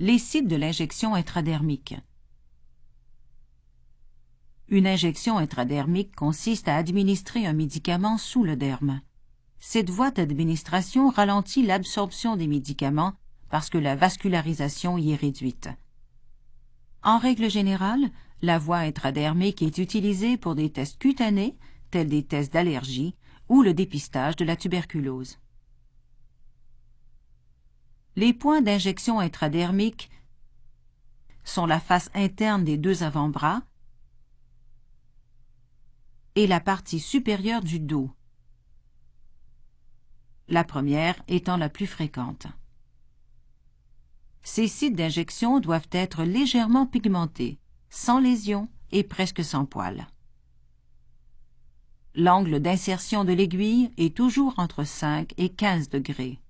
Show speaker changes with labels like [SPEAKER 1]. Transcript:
[SPEAKER 1] Les sites de l'injection intradermique. Une injection intradermique consiste à administrer un médicament sous le derme. Cette voie d'administration ralentit l'absorption des médicaments parce que la vascularisation y est réduite. En règle générale, la voie intradermique est utilisée pour des tests cutanés, tels des tests d'allergie ou le dépistage de la tuberculose. Les points d'injection intradermique sont la face interne des deux avant-bras et la partie supérieure du dos, la première étant la plus fréquente. Ces sites d'injection doivent être légèrement pigmentés, sans lésion et presque sans poils. L'angle d'insertion de l'aiguille est toujours entre 5 et 15 degrés.